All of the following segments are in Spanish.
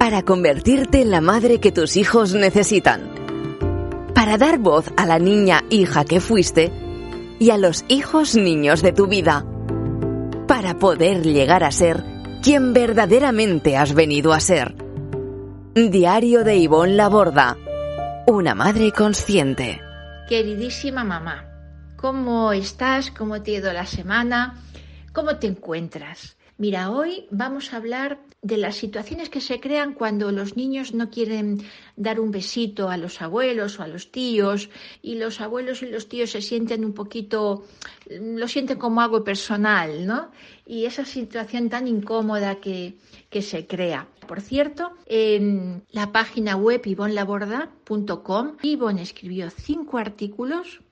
Para convertirte en la madre que tus hijos necesitan. Para dar voz a la niña hija que fuiste y a los hijos niños de tu vida. Para poder llegar a ser quien verdaderamente has venido a ser. Diario de Ivonne Laborda. Una madre consciente. Queridísima mamá, ¿cómo estás? ¿Cómo te ha ido la semana? ¿Cómo te encuentras? Mira, hoy vamos a hablar de las situaciones que se crean cuando los niños no quieren dar un besito a los abuelos o a los tíos y los abuelos y los tíos se sienten un poquito, lo sienten como algo personal, ¿no? Y esa situación tan incómoda que, que se crea. Por cierto, en la página web ivonlaborda.com, Ivonne escribió cinco artículos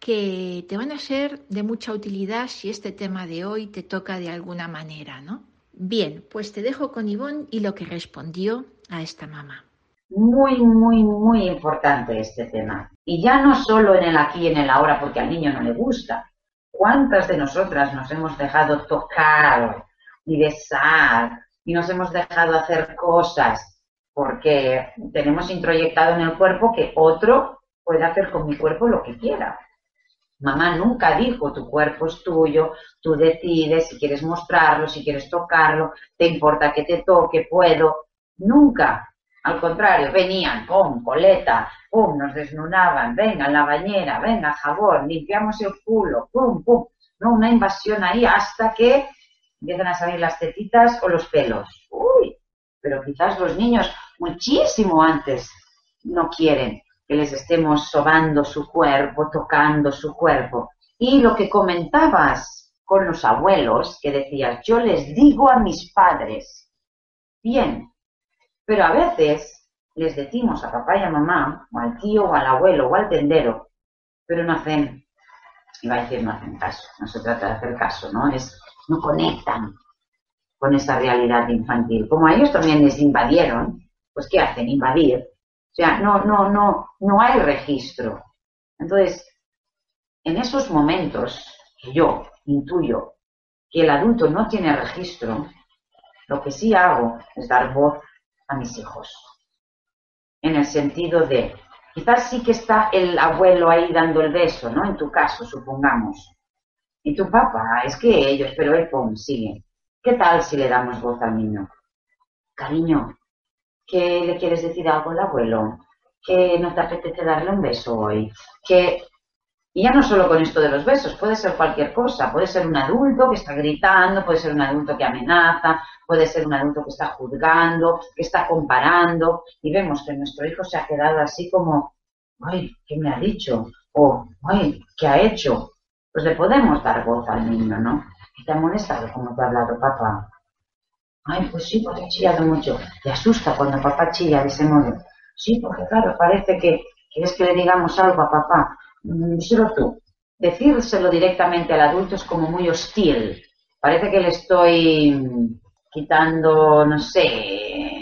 que te van a ser de mucha utilidad si este tema de hoy te toca de alguna manera, ¿no? Bien, pues te dejo con Ivonne y lo que respondió a esta mamá. Muy, muy, muy importante este tema. Y ya no solo en el aquí y en el ahora porque al niño no le gusta. ¿Cuántas de nosotras nos hemos dejado tocar y besar y nos hemos dejado hacer cosas porque tenemos introyectado en el cuerpo que otro puede hacer con mi cuerpo lo que quiera? Mamá nunca dijo tu cuerpo es tuyo, tú decides si quieres mostrarlo, si quieres tocarlo, te importa que te toque, puedo. Nunca. Al contrario, venían, pum, coleta, pum, nos desnudaban, venga, la bañera, venga, jabón, limpiamos el culo, pum, pum. No, una invasión ahí hasta que empiezan a salir las tetitas o los pelos. Uy, pero quizás los niños muchísimo antes no quieren que les estemos sobando su cuerpo, tocando su cuerpo. Y lo que comentabas con los abuelos, que decías, yo les digo a mis padres, bien, pero a veces les decimos a papá y a mamá, o al tío, o al abuelo, o al tendero, pero no hacen, iba a decir no hacen caso, no se trata de hacer caso, ¿no? Es, no conectan con esa realidad infantil. Como ellos también les invadieron, pues ¿qué hacen? Invadir sea, no, no, no, no hay registro. Entonces, en esos momentos que yo intuyo que el adulto no tiene registro, lo que sí hago es dar voz a mis hijos. En el sentido de, quizás sí que está el abuelo ahí dando el beso, ¿no? En tu caso, supongamos. Y tu papá, es que ellos, pero él, pum, sigue. ¿Qué tal si le damos voz al niño? Cariño, que le quieres decir algo al abuelo, que no te apetece darle un beso hoy, que... Y ya no solo con esto de los besos, puede ser cualquier cosa, puede ser un adulto que está gritando, puede ser un adulto que amenaza, puede ser un adulto que está juzgando, que está comparando, y vemos que nuestro hijo se ha quedado así como, ay, ¿qué me ha dicho? O, ay, ¿qué ha hecho? Pues le podemos dar voz al niño, ¿no? ¿Qué te ha molestado como te ha hablado papá? Ay, pues sí, porque ha chillado mucho. Te asusta cuando papá chilla de ese modo. Sí, porque claro, parece que quieres que le digamos algo a papá. Mm, solo tú. Decírselo directamente al adulto es como muy hostil. Parece que le estoy quitando, no sé,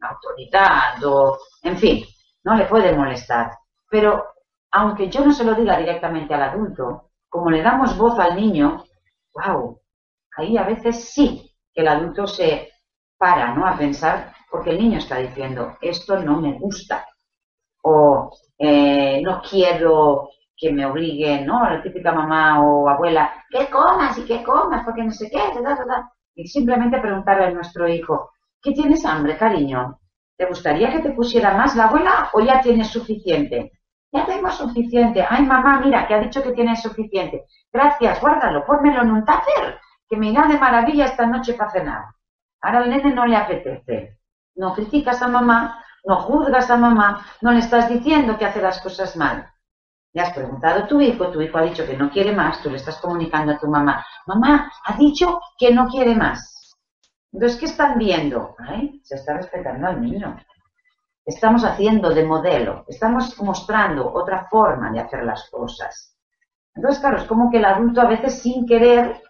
autoridad o, en fin, no le puede molestar. Pero aunque yo no se lo diga directamente al adulto, como le damos voz al niño, wow, ahí a veces sí que el adulto se para ¿no? a pensar porque el niño está diciendo, esto no me gusta, o eh, no quiero que me obliguen, ¿no? La típica mamá o abuela, que comas y que comas, porque no sé qué, y simplemente preguntarle a nuestro hijo, ¿qué tienes hambre, cariño? ¿Te gustaría que te pusiera más la abuela o ya tienes suficiente? Ya tengo suficiente. Ay, mamá, mira, que ha dicho que tienes suficiente. Gracias, guárdalo, pónmelo en un tupper que me irá de maravilla esta noche para cenar. Ahora al nene no le apetece. No criticas a mamá, no juzgas a mamá, no le estás diciendo que hace las cosas mal. Le has preguntado a tu hijo, tu hijo ha dicho que no quiere más, tú le estás comunicando a tu mamá, mamá ha dicho que no quiere más. Entonces, ¿qué están viendo? se está respetando al niño. Estamos haciendo de modelo, estamos mostrando otra forma de hacer las cosas. Entonces, claro, es como que el adulto a veces sin querer,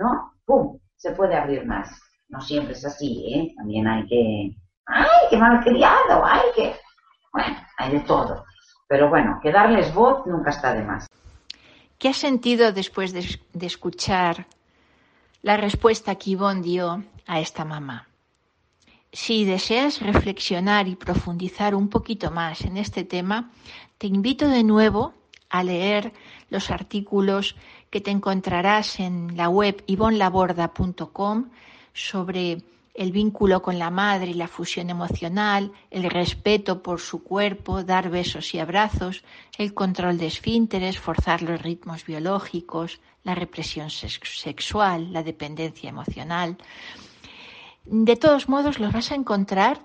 ¿no? ¡Pum! Se puede abrir más. No siempre es así, ¿eh? También hay que... ¡Ay, qué malcriado! ¡Ay, qué... Bueno, hay de todo. Pero bueno, que darles voz nunca está de más. ¿Qué has sentido después de, escuchar la respuesta que Ivonne dio a esta mamá? Si deseas reflexionar y profundizar un poquito más en este tema, te invito de nuevo a leer los artículos que te encontrarás en la web ivonlaborda.com sobre el vínculo con la madre y la fusión emocional, el respeto por su cuerpo, dar besos y abrazos, el control de esfínteres, forzar los ritmos biológicos, la represión sexual, la dependencia emocional. De todos modos, los vas a encontrar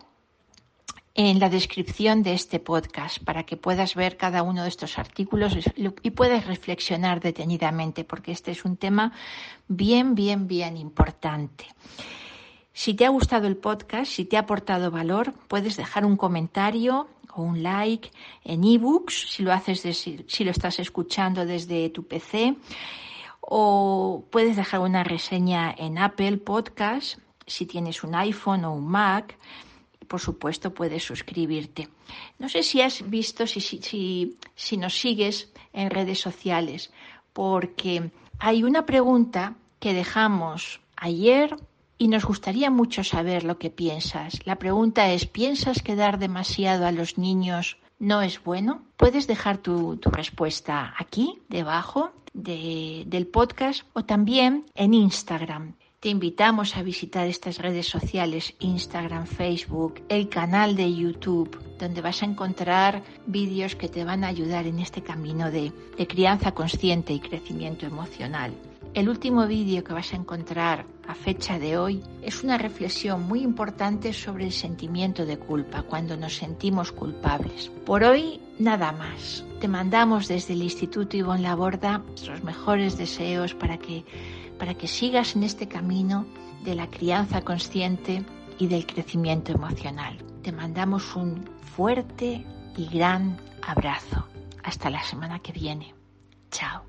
en la descripción de este podcast para que puedas ver cada uno de estos artículos y puedas reflexionar detenidamente, porque este es un tema bien, bien, bien importante. Si te ha gustado el podcast, si te ha aportado valor, puedes dejar un comentario o un like en ebooks, si lo haces si lo estás escuchando desde tu PC, o puedes dejar una reseña en Apple Podcast si tienes un iPhone o un Mac. Por supuesto, puedes suscribirte. No sé si has visto, si, si, si nos sigues en redes sociales, porque hay una pregunta que dejamos ayer y nos gustaría mucho saber lo que piensas. La pregunta es, ¿piensas que dar demasiado a los niños no es bueno? Puedes dejar tu, respuesta aquí, debajo del podcast o también en Instagram. Te invitamos a visitar estas redes sociales, Instagram, Facebook, el canal de YouTube, donde vas a encontrar vídeos que te van a ayudar en este camino de crianza consciente y crecimiento emocional. El último vídeo que vas a encontrar a fecha de hoy es una reflexión muy importante sobre el sentimiento de culpa, cuando nos sentimos culpables. Por hoy, nada más. Te mandamos desde el Instituto Ivonne Laborda nuestros mejores deseos para que, para que sigas en este camino de la crianza consciente y del crecimiento emocional. Te mandamos un fuerte y gran abrazo. Hasta la semana que viene. Chao.